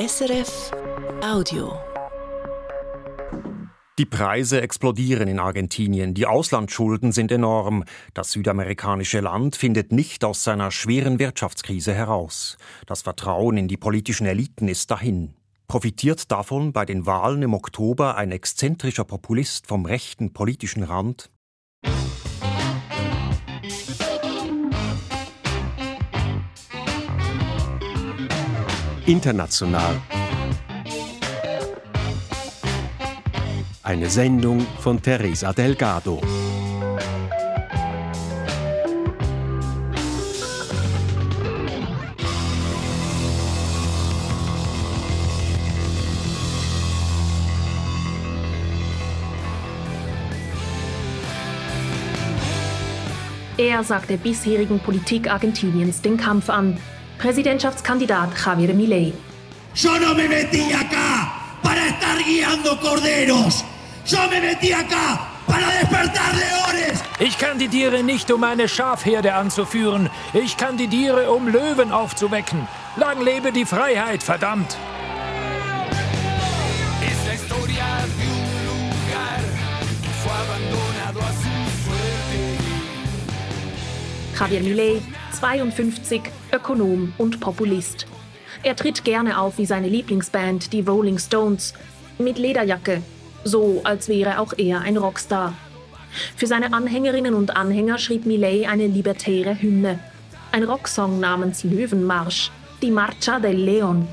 SRF Audio. Die Preise explodieren in Argentinien, die Auslandsschulden sind enorm. Das südamerikanische Land findet nicht aus seiner schweren Wirtschaftskrise heraus. Das Vertrauen in die politischen Eliten ist dahin. Profitiert davon bei den Wahlen im Oktober ein exzentrischer Populist vom rechten politischen Rand? International. Eine Sendung von Teresa Delgado. Er sagt der bisherigen Politik Argentiniens den Kampf an. Präsidentschaftskandidat Javier Milei. Yo no me metí acá para estar guiando corderos. Yo me metí acá para despertar leones. Ich kandidiere nicht, um eine Schafherde anzuführen. Ich kandidiere, um Löwen aufzuwecken. Lang lebe die Freiheit, verdammt! Javier Milei, 52, Ökonom und Populist. Er tritt gerne auf wie seine Lieblingsband, die Rolling Stones, mit Lederjacke, so als wäre auch er ein Rockstar. Für seine Anhängerinnen und Anhänger schrieb Millet eine libertäre Hymne. Ein Rocksong namens Löwenmarsch, die Marcha del Leon.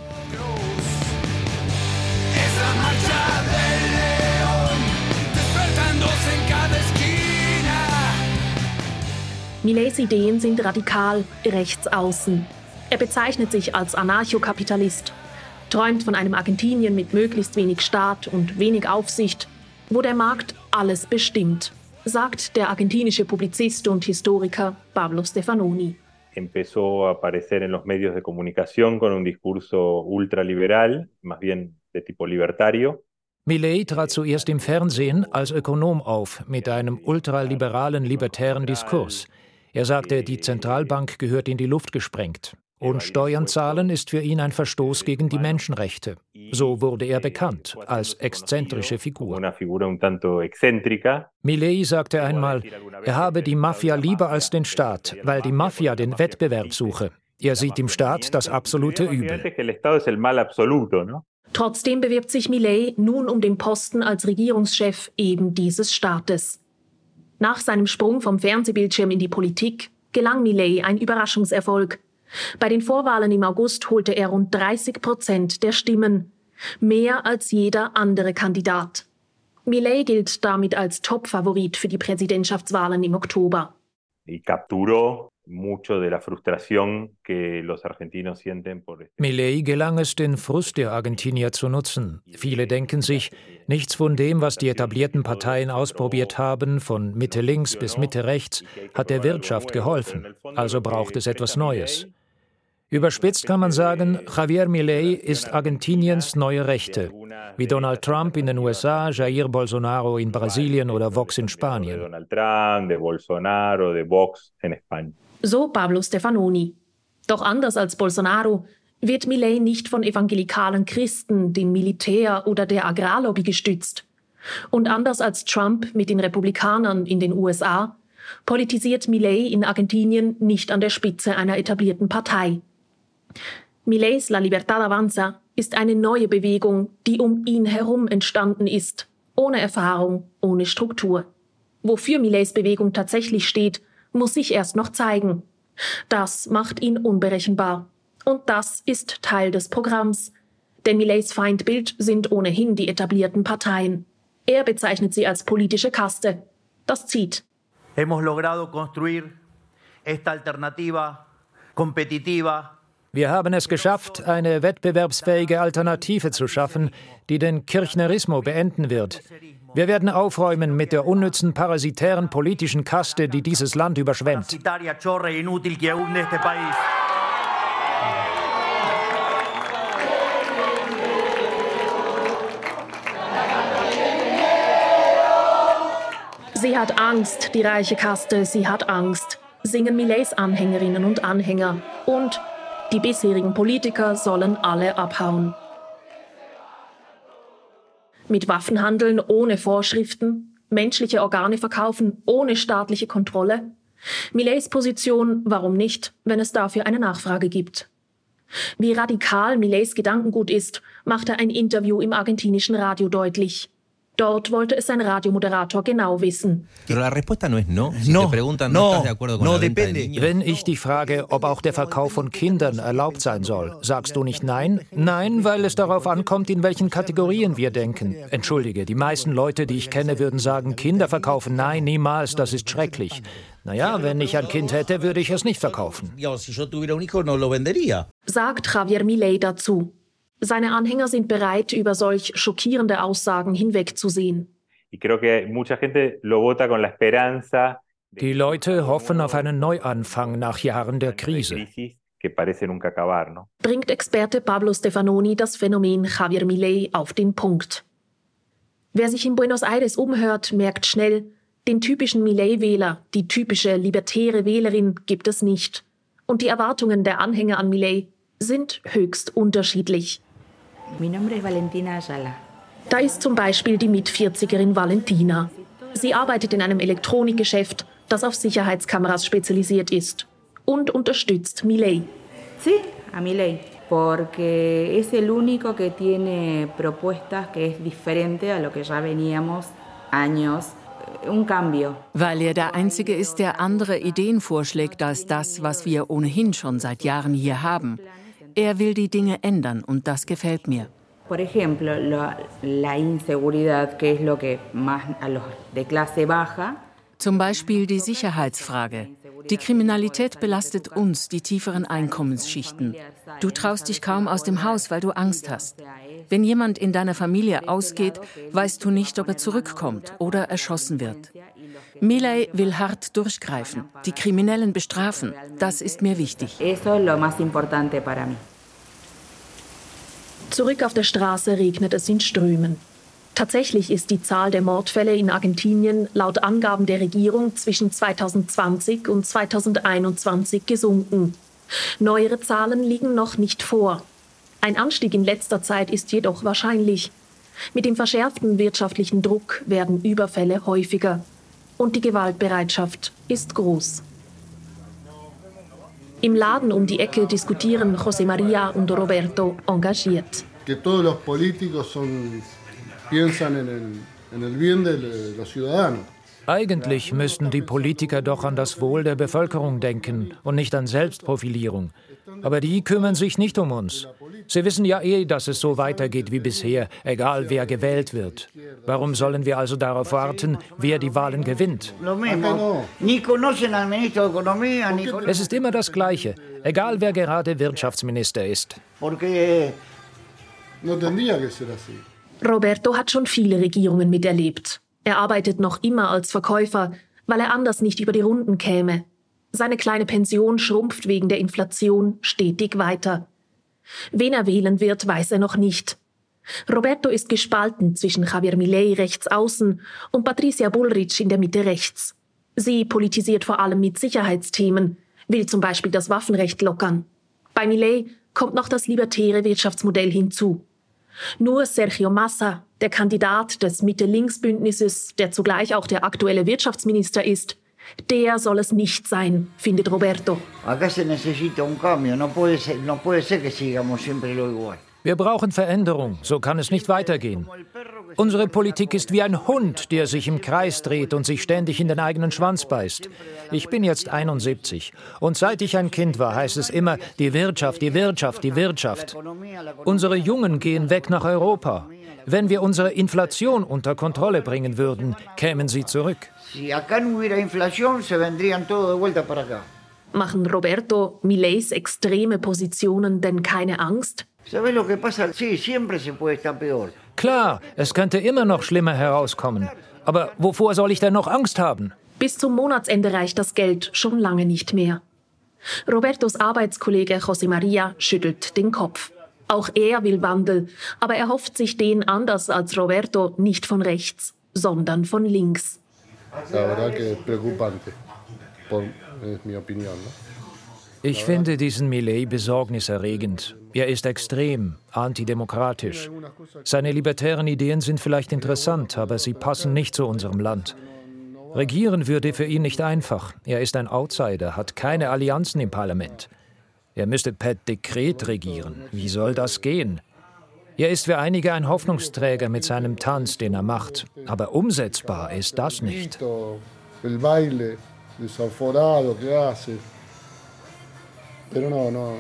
Millets Ideen sind radikal, rechts außen. Er bezeichnet sich als Anarchokapitalist, träumt von einem Argentinien mit möglichst wenig Staat und wenig Aufsicht, wo der Markt alles bestimmt, sagt der argentinische Publizist und Historiker Pablo Stefanoni. Empezó a aparecer en los medios de comunicación con un discurso ultraliberal, más bien de tipo libertario, Millet trat zuerst im Fernsehen als Ökonom auf mit einem ultraliberalen libertären Diskurs. Er sagte, die Zentralbank gehört in die Luft gesprengt. Und Steuern zahlen ist für ihn ein Verstoß gegen die Menschenrechte. So wurde er bekannt als exzentrische Figur. Millet sagte einmal, er habe die Mafia lieber als den Staat, weil die Mafia den Wettbewerb suche. Er sieht im Staat das absolute Übel. Trotzdem bewirbt sich Millet nun um den Posten als Regierungschef eben dieses Staates. Nach seinem Sprung vom Fernsehbildschirm in die Politik gelang Millet ein Überraschungserfolg. Bei den Vorwahlen im August holte er rund 30 Prozent der Stimmen, mehr als jeder andere Kandidat. Millet gilt damit als Top-Favorit für die Präsidentschaftswahlen im Oktober. Milei gelang es, den Frust der Argentinier zu nutzen. Viele denken sich, nichts von dem, was die etablierten Parteien ausprobiert haben, von Mitte links bis Mitte rechts, hat der Wirtschaft geholfen. Also braucht es etwas Neues. Überspitzt kann man sagen, Javier Milei ist Argentiniens neue Rechte, wie Donald Trump in den USA, Jair Bolsonaro in Brasilien oder Vox in Spanien. So Pablo Stefanoni. Doch anders als Bolsonaro wird Milei nicht von evangelikalen Christen, dem Militär oder der Agrarlobby gestützt. Und anders als Trump mit den Republikanern in den USA politisiert Milei in Argentinien nicht an der Spitze einer etablierten Partei. Millets La Libertad Avanza ist eine neue Bewegung, die um ihn herum entstanden ist, ohne Erfahrung, ohne Struktur. Wofür Millets Bewegung tatsächlich steht, muss sich erst noch zeigen. Das macht ihn unberechenbar. Und das ist Teil des Programms. Denn Millets Feindbild sind ohnehin die etablierten Parteien. Er bezeichnet sie als politische Kaste. Das zieht. Hemos logrado construir esta alternativa competitiva wir haben es geschafft, eine wettbewerbsfähige Alternative zu schaffen, die den Kirchnerismo beenden wird. Wir werden aufräumen mit der unnützen parasitären politischen Kaste, die dieses Land überschwemmt. Sie hat Angst, die reiche Kaste, sie hat Angst, singen Millets Anhängerinnen und Anhänger. Und die bisherigen Politiker sollen alle abhauen. Mit Waffen handeln ohne Vorschriften, menschliche Organe verkaufen ohne staatliche Kontrolle? Millets Position, warum nicht, wenn es dafür eine Nachfrage gibt? Wie radikal Millets Gedankengut ist, macht er ein Interview im argentinischen Radio deutlich. Dort wollte es sein Radiomoderator genau wissen. Wenn ich dich frage, ob auch der Verkauf von Kindern erlaubt sein soll, sagst du nicht nein? Nein, weil es darauf ankommt, in welchen Kategorien wir denken. Entschuldige, die meisten Leute, die ich kenne, würden sagen, Kinder verkaufen. Nein, niemals, das ist schrecklich. Naja, wenn ich ein Kind hätte, würde ich es nicht verkaufen. Sagt Javier Milei dazu. Seine Anhänger sind bereit, über solch schockierende Aussagen hinwegzusehen. Die Leute hoffen auf einen Neuanfang nach Jahren der Krise. Bringt Experte Pablo Stefanoni das Phänomen Javier Milei auf den Punkt. Wer sich in Buenos Aires umhört, merkt schnell, den typischen Millet-Wähler, die typische libertäre Wählerin gibt es nicht. Und die Erwartungen der Anhänger an Millet sind höchst unterschiedlich. Da ist zum Beispiel die Mit-40erin Valentina. Sie arbeitet in einem Elektronikgeschäft, das auf Sicherheitskameras spezialisiert ist und unterstützt Millet. Sí, a Millet, porque es el único que tiene propuestas que es diferente a lo que ya veníamos años weil er der Einzige ist, der andere Ideen vorschlägt als das, was wir ohnehin schon seit Jahren hier haben. Er will die Dinge ändern und das gefällt mir. Por ejemplo, la inseguridad, que es lo que más a los de clase baja. Zum Beispiel die Sicherheitsfrage. Die Kriminalität belastet uns, die tieferen Einkommensschichten. Du traust dich kaum aus dem Haus, weil du Angst hast. Wenn jemand in deiner Familie ausgeht, weißt du nicht, ob er zurückkommt oder erschossen wird. Milay will hart durchgreifen, die Kriminellen bestrafen. Das ist mir wichtig. Zurück auf der Straße regnet es in Strömen. Tatsächlich ist die Zahl der Mordfälle in Argentinien laut Angaben der Regierung zwischen 2020 und 2021 gesunken. Neuere Zahlen liegen noch nicht vor. Ein Anstieg in letzter Zeit ist jedoch wahrscheinlich. Mit dem verschärften wirtschaftlichen Druck werden Überfälle häufiger und die Gewaltbereitschaft ist groß. Im Laden um die Ecke diskutieren José María und Roberto engagiert. Que todos los políticos piensan en el bien de los ciudadanos. Eigentlich müssten die Politiker doch an das Wohl der Bevölkerung denken und nicht an Selbstprofilierung. Aber die kümmern sich nicht um uns. Sie wissen ja eh, dass es so weitergeht wie bisher, egal wer gewählt wird. Warum sollen wir also darauf warten, wer die Wahlen gewinnt? Es ist immer das Gleiche, egal wer gerade Wirtschaftsminister ist. Roberto hat schon viele Regierungen miterlebt. Er arbeitet noch immer als Verkäufer, weil er anders nicht über die Runden käme. Seine kleine Pension schrumpft wegen der Inflation stetig weiter. Wen er wählen wird, weiß er noch nicht. Roberto ist gespalten zwischen Javier Milei rechts außen und Patricia Bullrich in der Mitte rechts. Sie politisiert vor allem mit Sicherheitsthemen, will zum Beispiel das Waffenrecht lockern. Bei Milei kommt noch das libertäre Wirtschaftsmodell hinzu. Nur Sergio Massa, der Kandidat des Mitte-Links-Bündnisses, der zugleich auch der aktuelle Wirtschaftsminister ist, der soll es nicht sein, findet Roberto. Wir brauchen Veränderung, so kann es nicht weitergehen. Unsere Politik ist wie ein Hund, der sich im Kreis dreht und sich ständig in den eigenen Schwanz beißt. Ich bin jetzt 71 und seit ich ein Kind war, heißt es immer, die Wirtschaft, die Wirtschaft, die Wirtschaft. Unsere Jungen gehen weg nach Europa. Wenn wir unsere Inflation unter Kontrolle bringen würden, kämen sie zurück. Machen Roberto Millets extreme Positionen denn keine Angst? Klar, es könnte immer noch schlimmer herauskommen. Aber wovor soll ich denn noch Angst haben? Bis zum Monatsende reicht das Geld schon lange nicht mehr. Robertos Arbeitskollege José María schüttelt den Kopf. Auch er will Wandel, aber er hofft sich den anders als Roberto nicht von rechts, sondern von links. Ich finde diesen Millet besorgniserregend. Er ist extrem, antidemokratisch. Seine libertären Ideen sind vielleicht interessant, aber sie passen nicht zu unserem Land. Regieren würde für ihn nicht einfach. Er ist ein Outsider, hat keine Allianzen im Parlament. Er müsste per Dekret regieren. Wie soll das gehen? Er ist für einige ein Hoffnungsträger mit seinem Tanz, den er macht. Aber umsetzbar ist das nicht. Pero no, no.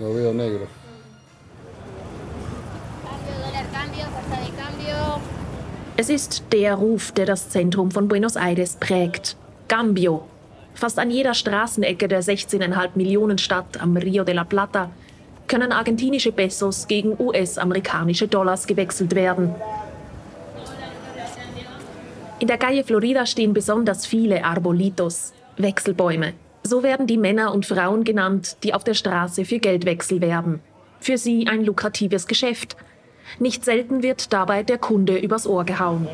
Lo veo negro. Es ist der Ruf, der das Zentrum von Buenos Aires prägt. Cambio. Fast an jeder Straßenecke der 16,5 Millionen Stadt am Rio de la Plata können argentinische Pesos gegen US-amerikanische Dollars gewechselt werden. In der Calle Florida stehen besonders viele Arbolitos, Wechselbäume. So werden die Männer und Frauen genannt, die auf der Straße für Geldwechsel werben. Für sie ein lukratives Geschäft. Nicht selten wird dabei der Kunde übers Ohr gehauen.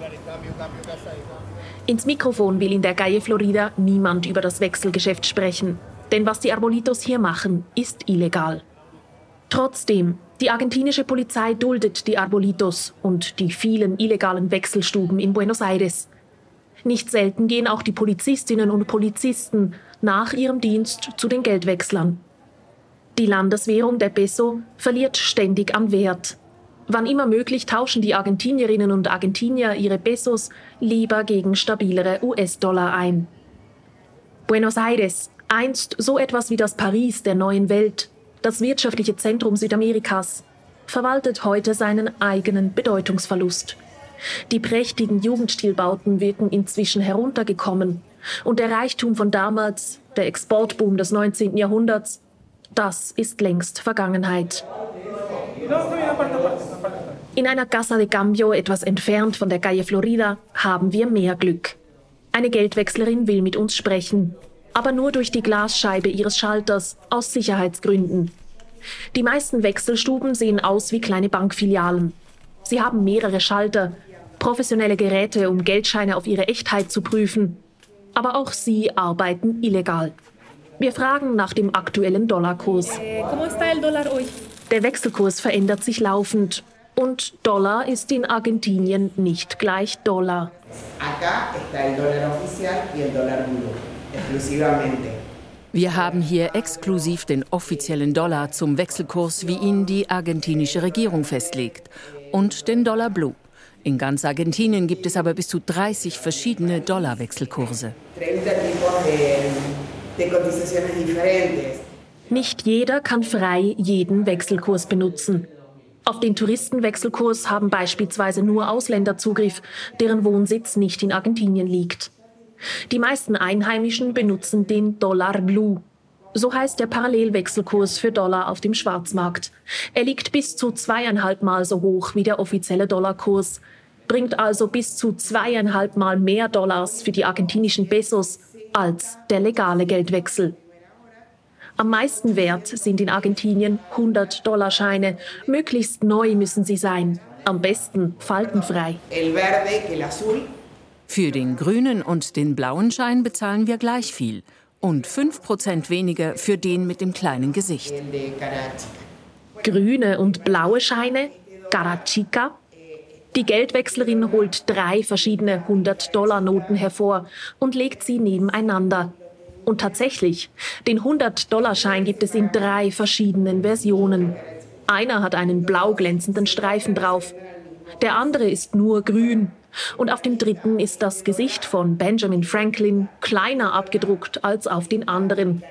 Ins Mikrofon will in der Gaie Florida niemand über das Wechselgeschäft sprechen. Denn was die Arbolitos hier machen, ist illegal. Trotzdem, die argentinische Polizei duldet die Arbolitos und die vielen illegalen Wechselstuben in Buenos Aires. Nicht selten gehen auch die Polizistinnen und Polizisten nach ihrem Dienst zu den Geldwechslern. Die Landeswährung der Peso verliert ständig an Wert. Wann immer möglich tauschen die Argentinierinnen und Argentinier ihre Pesos lieber gegen stabilere US-Dollar ein. Buenos Aires, einst so etwas wie das Paris der neuen Welt, das wirtschaftliche Zentrum Südamerikas, verwaltet heute seinen eigenen Bedeutungsverlust. Die prächtigen Jugendstilbauten wirken inzwischen heruntergekommen und der Reichtum von damals, der Exportboom des 19. Jahrhunderts, das ist längst Vergangenheit. In einer Casa de Cambio, etwas entfernt von der Calle Florida, haben wir mehr Glück. Eine Geldwechslerin will mit uns sprechen, aber nur durch die Glasscheibe ihres Schalters aus Sicherheitsgründen. Die meisten Wechselstuben sehen aus wie kleine Bankfilialen. Sie haben mehrere Schalter, professionelle Geräte, um Geldscheine auf ihre Echtheit zu prüfen aber auch sie arbeiten illegal. Wir fragen nach dem aktuellen Dollarkurs. Der Wechselkurs verändert sich laufend und Dollar ist in Argentinien nicht gleich Dollar. Wir haben hier exklusiv den offiziellen Dollar zum Wechselkurs, wie ihn die argentinische Regierung festlegt, und den Dollar Blue. In ganz Argentinien gibt es aber bis zu 30 verschiedene Dollarwechselkurse. Nicht jeder kann frei jeden Wechselkurs benutzen. Auf den Touristenwechselkurs haben beispielsweise nur Ausländer Zugriff, deren Wohnsitz nicht in Argentinien liegt. Die meisten Einheimischen benutzen den Dollar Blue. So heißt der Parallelwechselkurs für Dollar auf dem Schwarzmarkt. Er liegt bis zu zweieinhalb Mal so hoch wie der offizielle Dollarkurs, bringt also bis zu zweieinhalb Mal mehr Dollars für die argentinischen Pesos als der legale Geldwechsel. Am meisten wert sind in Argentinien 100-Dollar-Scheine. Möglichst neu müssen sie sein. Am besten faltenfrei. Für den grünen und den blauen Schein bezahlen wir gleich viel. Und 5% weniger für den mit dem kleinen Gesicht. Grüne und blaue Scheine, Garachica, die Geldwechslerin holt drei verschiedene 100-Dollar-Noten hervor und legt sie nebeneinander. Und tatsächlich, den 100-Dollar-Schein gibt es in drei verschiedenen Versionen. Einer hat einen blau glänzenden Streifen drauf. Der andere ist nur grün. Und auf dem dritten ist das Gesicht von Benjamin Franklin kleiner abgedruckt als auf den anderen.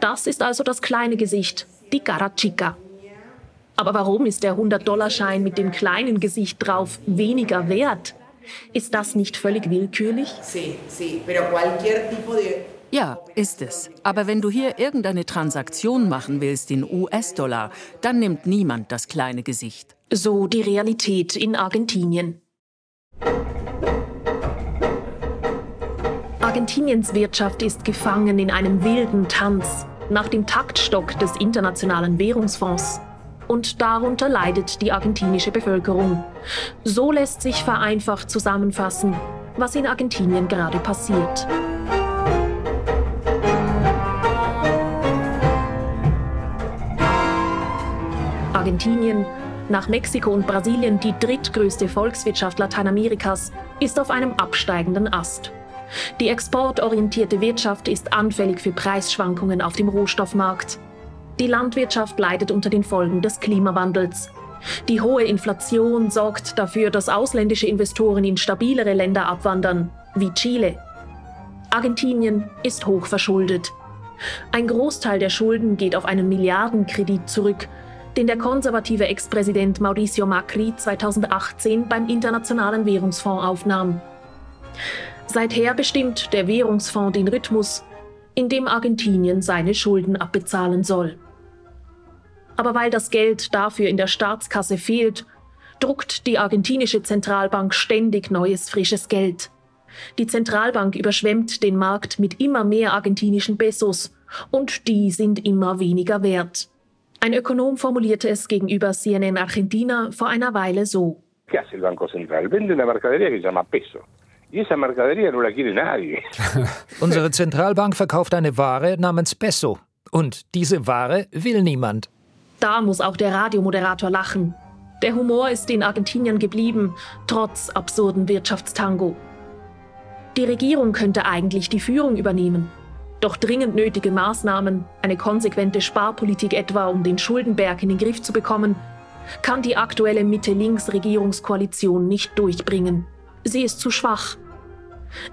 Das ist also das kleine Gesicht, die Cara Chica. Aber warum ist der 100-Dollar-Schein mit dem kleinen Gesicht drauf weniger wert? Ist das nicht völlig willkürlich? Ja, ist es. Aber wenn du hier irgendeine Transaktion machen willst in US-Dollar, dann nimmt niemand das kleine Gesicht. So die Realität in Argentinien. Argentiniens Wirtschaft ist gefangen in einem wilden Tanz nach dem Taktstock des Internationalen Währungsfonds. Und darunter leidet die argentinische Bevölkerung. So lässt sich vereinfacht zusammenfassen, was in Argentinien gerade passiert. Argentinien, nach Mexiko und Brasilien die drittgrößte Volkswirtschaft Lateinamerikas, ist auf einem absteigenden Ast. Die exportorientierte Wirtschaft ist anfällig für Preisschwankungen auf dem Rohstoffmarkt. Die Landwirtschaft leidet unter den Folgen des Klimawandels. Die hohe Inflation sorgt dafür, dass ausländische Investoren in stabilere Länder abwandern, wie Chile. Argentinien ist hoch verschuldet. Ein Großteil der Schulden geht auf einen Milliardenkredit zurück, den der konservative Ex-Präsident Mauricio Macri 2018 beim Internationalen Währungsfonds aufnahm. Seither bestimmt der Währungsfonds den Rhythmus, in dem Argentinien seine Schulden abbezahlen soll. Aber weil das Geld dafür in der Staatskasse fehlt, druckt die argentinische Zentralbank ständig neues frisches Geld. Die Zentralbank überschwemmt den Markt mit immer mehr argentinischen Pesos und die sind immer weniger wert. Ein Ökonom formulierte es gegenüber CNN Argentina vor einer Weile so. ¿Qué hace el Banco Central? Vende una mercadería que se llama peso. Y esa mercadería no la quiere nadie. Unsere Zentralbank verkauft eine Ware namens Peso. Und diese Ware will niemand. Da muss auch der Radiomoderator lachen. Der Humor ist den Argentiniern geblieben, trotz absurden Wirtschaftstango. Die Regierung könnte eigentlich die Führung übernehmen. Doch dringend nötige Maßnahmen, eine konsequente Sparpolitik etwa, um den Schuldenberg in den Griff zu bekommen, kann die aktuelle Mitte-Links-Regierungskoalition nicht durchbringen. Sie ist zu schwach.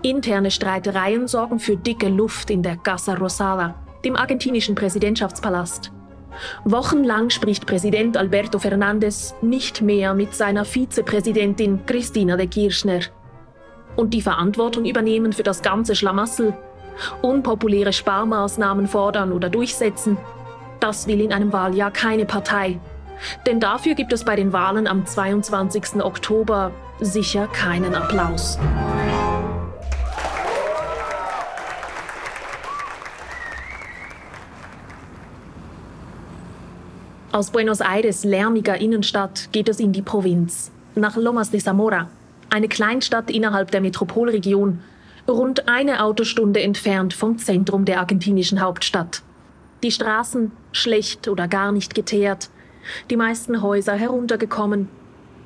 Interne Streitereien sorgen für dicke Luft in der Casa Rosada, dem argentinischen Präsidentschaftspalast. Wochenlang spricht Präsident Alberto Fernandez nicht mehr mit seiner Vizepräsidentin Cristina de Kirchner. Und die Verantwortung übernehmen für das ganze Schlamassel unpopuläre Sparmaßnahmen fordern oder durchsetzen, das will in einem Wahljahr keine Partei. Denn dafür gibt es bei den Wahlen am 22. Oktober sicher keinen Applaus. Aus Buenos Aires lärmiger Innenstadt geht es in die Provinz, nach Lomas de Zamora, eine Kleinstadt innerhalb der Metropolregion, rund eine Autostunde entfernt vom Zentrum der argentinischen Hauptstadt. Die Straßen schlecht oder gar nicht geteert, die meisten Häuser heruntergekommen.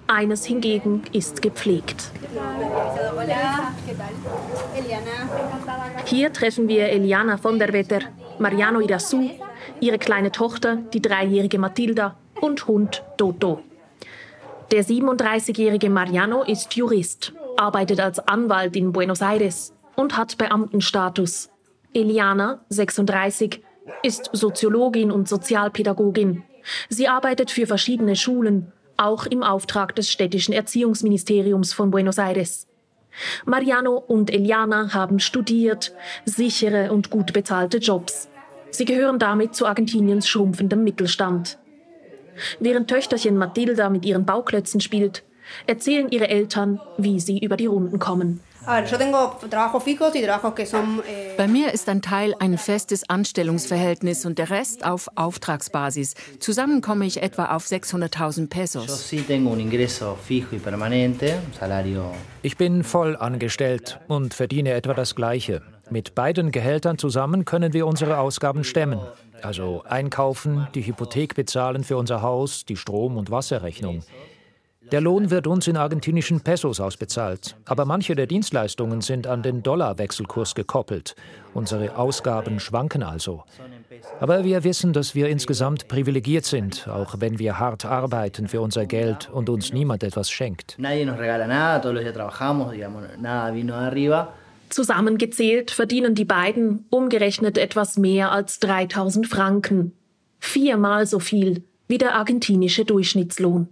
Eines hingegen ist gepflegt. Hier treffen wir Eliana von der Wetter, Mariano Irasu, ihre kleine Tochter, die dreijährige Matilda und Hund Toto. Der 37-jährige Mariano ist Jurist arbeitet als Anwalt in Buenos Aires und hat Beamtenstatus. Eliana, 36, ist Soziologin und Sozialpädagogin. Sie arbeitet für verschiedene Schulen, auch im Auftrag des städtischen Erziehungsministeriums von Buenos Aires. Mariano und Eliana haben studiert, sichere und gut bezahlte Jobs. Sie gehören damit zu Argentiniens schrumpfendem Mittelstand. Während Töchterchen Matilda mit ihren Bauklötzen spielt, erzählen ihre Eltern, wie sie über die Runden kommen. Eh, Bei mir ist ein Teil ein festes Anstellungsverhältnis und der Rest auf Auftragsbasis. Zusammen komme ich etwa auf 600.000 Pesos. Ich bin voll angestellt und verdiene etwa das Gleiche. Mit beiden Gehältern zusammen können wir unsere Ausgaben stemmen. Also einkaufen, die Hypothek bezahlen für unser Haus, die Strom- und Wasserrechnung. Der Lohn wird uns in argentinischen Pesos ausbezahlt, aber manche der Dienstleistungen sind an den Dollarwechselkurs gekoppelt. Unsere Ausgaben schwanken also. Aber wir wissen, dass wir insgesamt privilegiert sind, auch wenn wir hart arbeiten für unser Geld und uns niemand etwas schenkt. Zusammengezählt verdienen die beiden umgerechnet etwas mehr als 3000 Franken. Viermal so viel wie der argentinische Durchschnittslohn.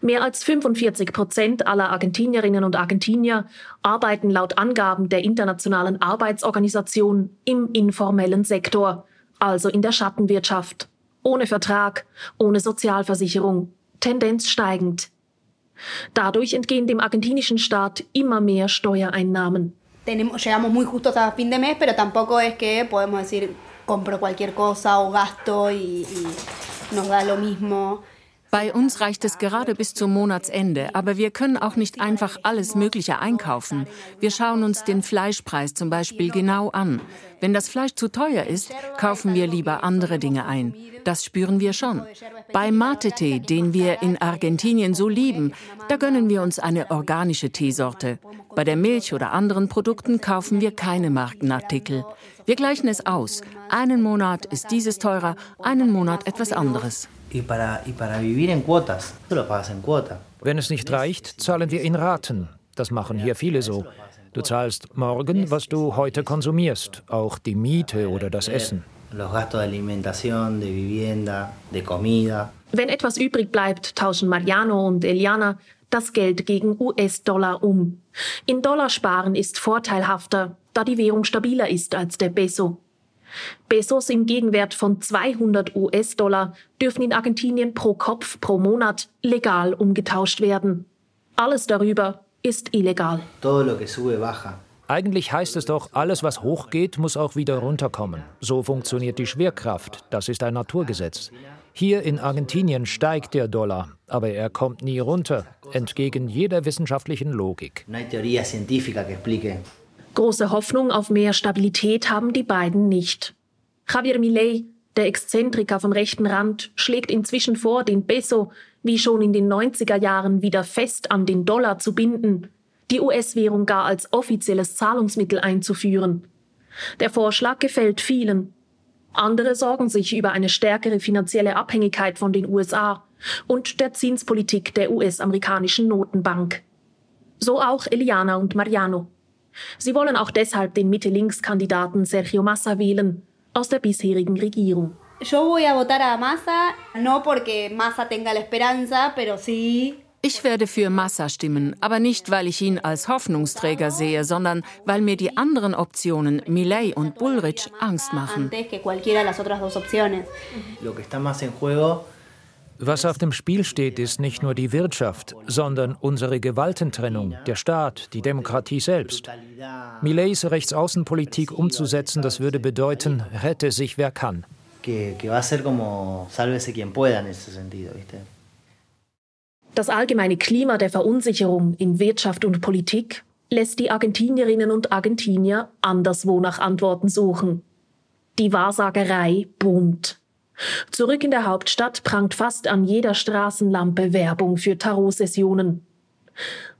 Mehr als 45 Prozent aller Argentinierinnen und Argentinier arbeiten laut Angaben der Internationalen Arbeitsorganisation im informellen Sektor, also in der Schattenwirtschaft. Ohne Vertrag, ohne Sozialversicherung, Tendenz steigend. Dadurch entgehen dem argentinischen Staat immer mehr Steuereinnahmen. llegamos muy justo hasta fin de mes, pero tampoco es que podemos decir compro cualquier cosa o gasto y, y nos da lo mismo. Bei uns reicht es gerade bis zum Monatsende, aber wir können auch nicht einfach alles Mögliche einkaufen. Wir schauen uns den Fleischpreis zum Beispiel genau an. Wenn das Fleisch zu teuer ist, kaufen wir lieber andere Dinge ein. Das spüren wir schon. Bei Mate-Tee, den wir in Argentinien so lieben, da gönnen wir uns eine organische Teesorte. Bei der Milch oder anderen Produkten kaufen wir keine Markenartikel. Wir gleichen es aus. Einen Monat ist dieses teurer, einen Monat etwas anderes. Wenn es nicht reicht, zahlen wir in Raten. Das machen hier viele so. Du zahlst morgen, was du heute konsumierst, auch die Miete oder das Essen. Wenn etwas übrig bleibt, tauschen Mariano und Eliana das Geld gegen US-Dollar um. In Dollar sparen ist vorteilhafter, da die Währung stabiler ist als der Peso. Pesos im Gegenwert von 200 US-Dollar dürfen in Argentinien pro Kopf pro Monat legal umgetauscht werden. Alles darüber ist illegal. Eigentlich heißt es doch, alles, was hochgeht, muss auch wieder runterkommen. So funktioniert die Schwerkraft. Das ist ein Naturgesetz. Hier in Argentinien steigt der Dollar, aber er kommt nie runter, entgegen jeder wissenschaftlichen Logik. Große Hoffnung auf mehr Stabilität haben die beiden nicht. Javier Milei, der Exzentriker vom rechten Rand, schlägt inzwischen vor, den Peso, wie schon in den 90er Jahren, wieder fest an den Dollar zu binden, die US-Währung gar als offizielles Zahlungsmittel einzuführen. Der Vorschlag gefällt vielen. Andere sorgen sich über eine stärkere finanzielle Abhängigkeit von den USA und der Zinspolitik der US-amerikanischen Notenbank. So auch Eliana und Mariano. Sie wollen auch deshalb den Mitte-Links-Kandidaten Sergio Massa wählen, aus der bisherigen Regierung. Ich werde für Massa stimmen, aber nicht, weil ich ihn als Hoffnungsträger sehe, sondern weil mir die anderen Optionen, Millet und Bullrich, Angst machen. Was auf dem Spiel steht, ist nicht nur die Wirtschaft, sondern unsere Gewaltentrennung, der Staat, die Demokratie selbst. Millets Rechtsaußenpolitik umzusetzen, das würde bedeuten, rette sich wer kann. Das allgemeine Klima der Verunsicherung in Wirtschaft und Politik lässt die Argentinierinnen und Argentinier anderswo nach Antworten suchen. Die Wahrsagerei boomt. Zurück in der Hauptstadt prangt fast an jeder Straßenlampe Werbung für Tarot-Sessionen.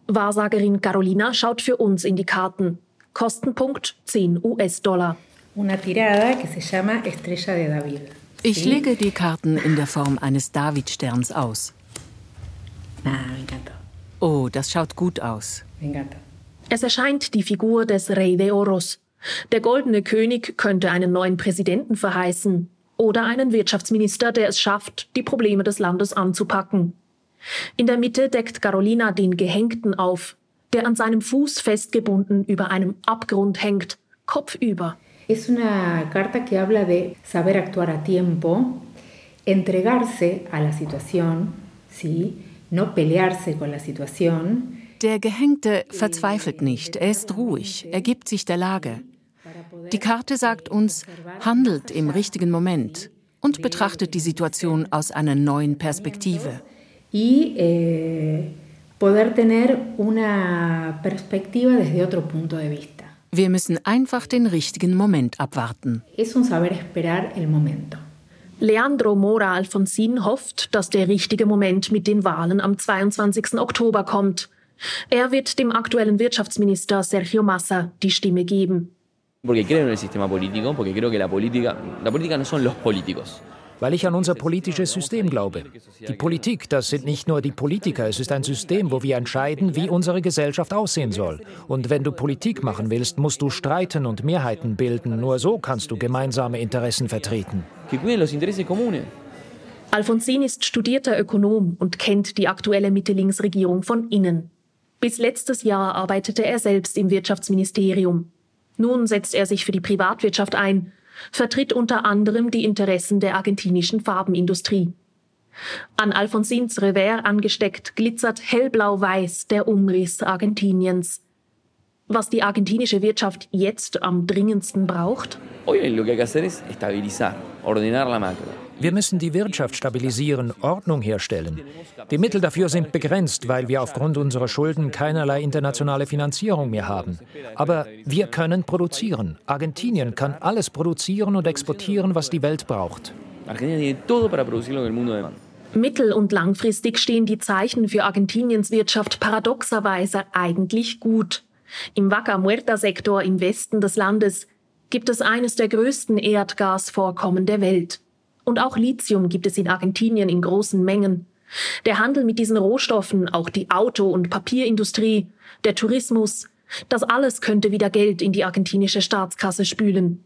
Wahrsagerin Carolina schaut für uns in die Karten. Kostenpunkt 10 US-Dollar. Ich lege die Karten in der Form eines Davidsterns aus. Oh, das schaut gut aus. Es erscheint die Figur des Rey de Oros. Der goldene König könnte einen neuen Präsidenten verheißen oder einen Wirtschaftsminister, der es schafft, die Probleme des Landes anzupacken. In der Mitte deckt Carolina den Gehängten auf, der an seinem Fuß festgebunden über einem Abgrund hängt, kopfüber. Es una carta que habla de saber actuar a tiempo, entregarse a la situación, ¿sí? no pelearse con la situación. Der Gehängte verzweifelt nicht, er ist ruhig, er gibt sich der Lage. Die Karte sagt uns, handelt im richtigen Moment und betrachtet die Situation aus einer neuen Perspektive. Eh. Wir müssen einfach den richtigen Moment abwarten. Es un saber esperar el momento. Leandro Mora Alfonsin hofft, dass der richtige Moment mit den Wahlen am 22. Oktober kommt. Er wird dem aktuellen Wirtschaftsminister Sergio Massa die Stimme geben. Porque creo en el sistema político, porque creo que la política, la política no son los políticos weil ich an unser politisches System glaube. Die Politik, das sind nicht nur die Politiker, es ist ein System, wo wir entscheiden, wie unsere Gesellschaft aussehen soll. Und wenn du Politik machen willst, musst du streiten und Mehrheiten bilden. Nur so kannst du gemeinsame Interessen vertreten. Alfonsin ist studierter Ökonom und kennt die aktuelle Mitte-Links-Regierung von innen. Bis letztes Jahr arbeitete er selbst im Wirtschaftsministerium. Nun setzt er sich für die Privatwirtschaft ein vertritt unter anderem die Interessen der argentinischen Farbenindustrie. An Alfonsins Revers angesteckt glitzert hellblau-weiß der Umriss Argentiniens. Was die argentinische Wirtschaft jetzt am dringendsten braucht? Wir müssen die Wirtschaft stabilisieren, Ordnung herstellen. Die Mittel dafür sind begrenzt, weil wir aufgrund unserer Schulden keinerlei internationale Finanzierung mehr haben. Aber wir können produzieren. Argentinien kann alles produzieren und exportieren, was die Welt braucht. Mittel- und langfristig stehen die Zeichen für Argentiniens Wirtschaft paradoxerweise eigentlich gut. Im Vaca Muerta-Sektor im Westen des Landes gibt es eines der größten Erdgasvorkommen der Welt. Und auch Lithium gibt es in Argentinien in großen Mengen. Der Handel mit diesen Rohstoffen, auch die Auto- und Papierindustrie, der Tourismus, das alles könnte wieder Geld in die argentinische Staatskasse spülen.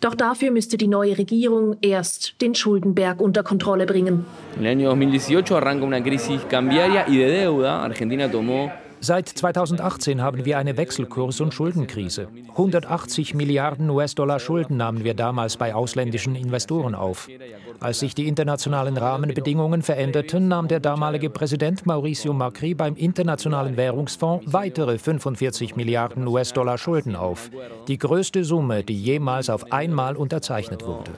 Doch dafür müsste die neue Regierung erst den Schuldenberg unter Kontrolle bringen. En el año 2018 arranca una crisis cambiaria y de deuda. Argentina tomó Seit 2018 haben wir eine Wechselkurs- und Schuldenkrise. 180 Milliarden US-Dollar Schulden nahmen wir damals bei ausländischen Investoren auf. Als sich die internationalen Rahmenbedingungen veränderten, nahm der damalige Präsident Mauricio Macri beim Internationalen Währungsfonds weitere 45 Milliarden US-Dollar Schulden auf. Die größte Summe, die jemals auf einmal unterzeichnet wurde.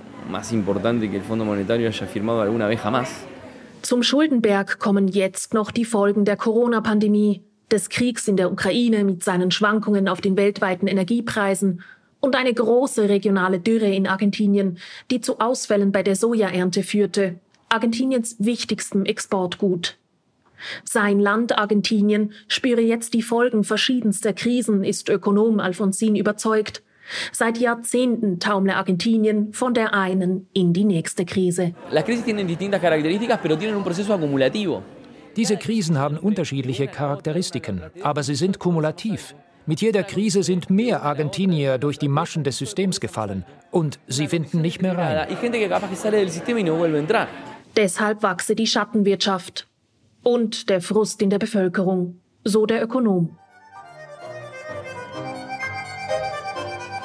Zum Schuldenberg kommen jetzt noch die Folgen der Corona-Pandemie, des Kriegs in der Ukraine mit seinen Schwankungen auf den weltweiten Energiepreisen und eine große regionale Dürre in Argentinien, die zu Ausfällen bei der Sojaernte führte, Argentiniens wichtigstem Exportgut. Sein Land Argentinien spüre jetzt die Folgen verschiedenster Krisen, ist Ökonom Alfonsin überzeugt. Seit Jahrzehnten taumle Argentinien von der einen in die nächste Krise. Las crisis tienen distintas características, pero tienen un proceso acumulativo. Diese Krisen haben unterschiedliche Charakteristiken, aber sie sind kumulativ. Mit jeder Krise sind mehr Argentinier durch die Maschen des Systems gefallen und sie finden nicht mehr rein. Deshalb wachse die Schattenwirtschaft und der Frust in der Bevölkerung, so der Ökonom.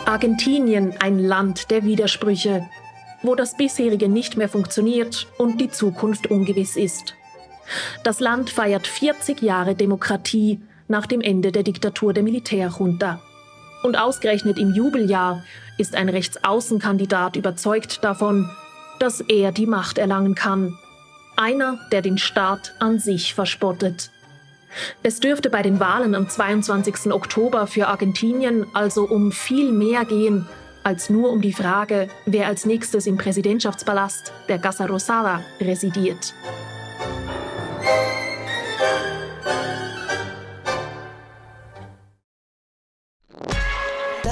Argentinien ein Land der Widersprüche, wo das bisherige nicht mehr funktioniert und die Zukunft ungewiss ist. Das Land feiert 40 Jahre Demokratie nach dem Ende der Diktatur der Militärjunta. Und ausgerechnet im Jubeljahr ist ein Rechtsaußenkandidat überzeugt davon, dass er die Macht erlangen kann. Einer, der den Staat an sich verspottet. Es dürfte bei den Wahlen am 22. Oktober für Argentinien also um viel mehr gehen als nur um die Frage, wer als nächstes im Präsidentschaftspalast der Casa Rosada residiert.